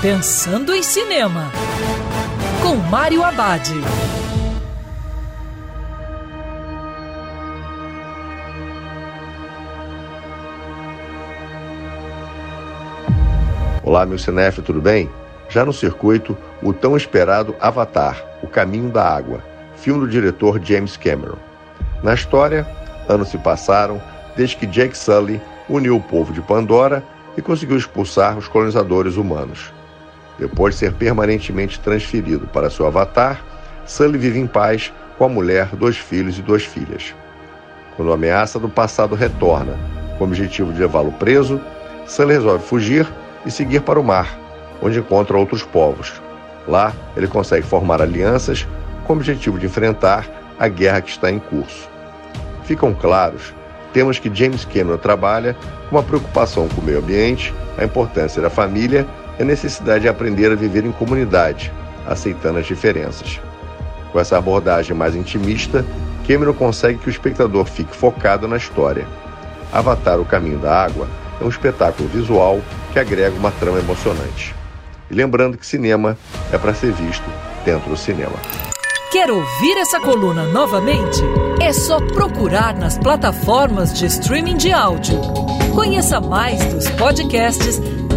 Pensando em Cinema, com Mário Abad. Olá, meu cinéfilo, tudo bem? Já no circuito, o tão esperado Avatar, O Caminho da Água, filme do diretor James Cameron. Na história, anos se passaram desde que Jake Sully uniu o povo de Pandora e conseguiu expulsar os colonizadores humanos. Depois de ser permanentemente transferido para seu avatar, Sully vive em paz com a mulher, dois filhos e duas filhas. Quando a ameaça do passado retorna, com o objetivo de levá-lo preso, Sully resolve fugir e seguir para o mar, onde encontra outros povos. Lá, ele consegue formar alianças com o objetivo de enfrentar a guerra que está em curso. Ficam claros temas que James Cameron trabalha com uma preocupação com o meio ambiente, a importância da família e a necessidade de aprender a viver em comunidade, aceitando as diferenças. Com essa abordagem mais intimista, Cameron consegue que o espectador fique focado na história. Avatar O Caminho da Água é um espetáculo visual que agrega uma trama emocionante. E lembrando que cinema é para ser visto dentro do cinema. Quer ouvir essa coluna novamente? É só procurar nas plataformas de streaming de áudio. Conheça mais dos podcasts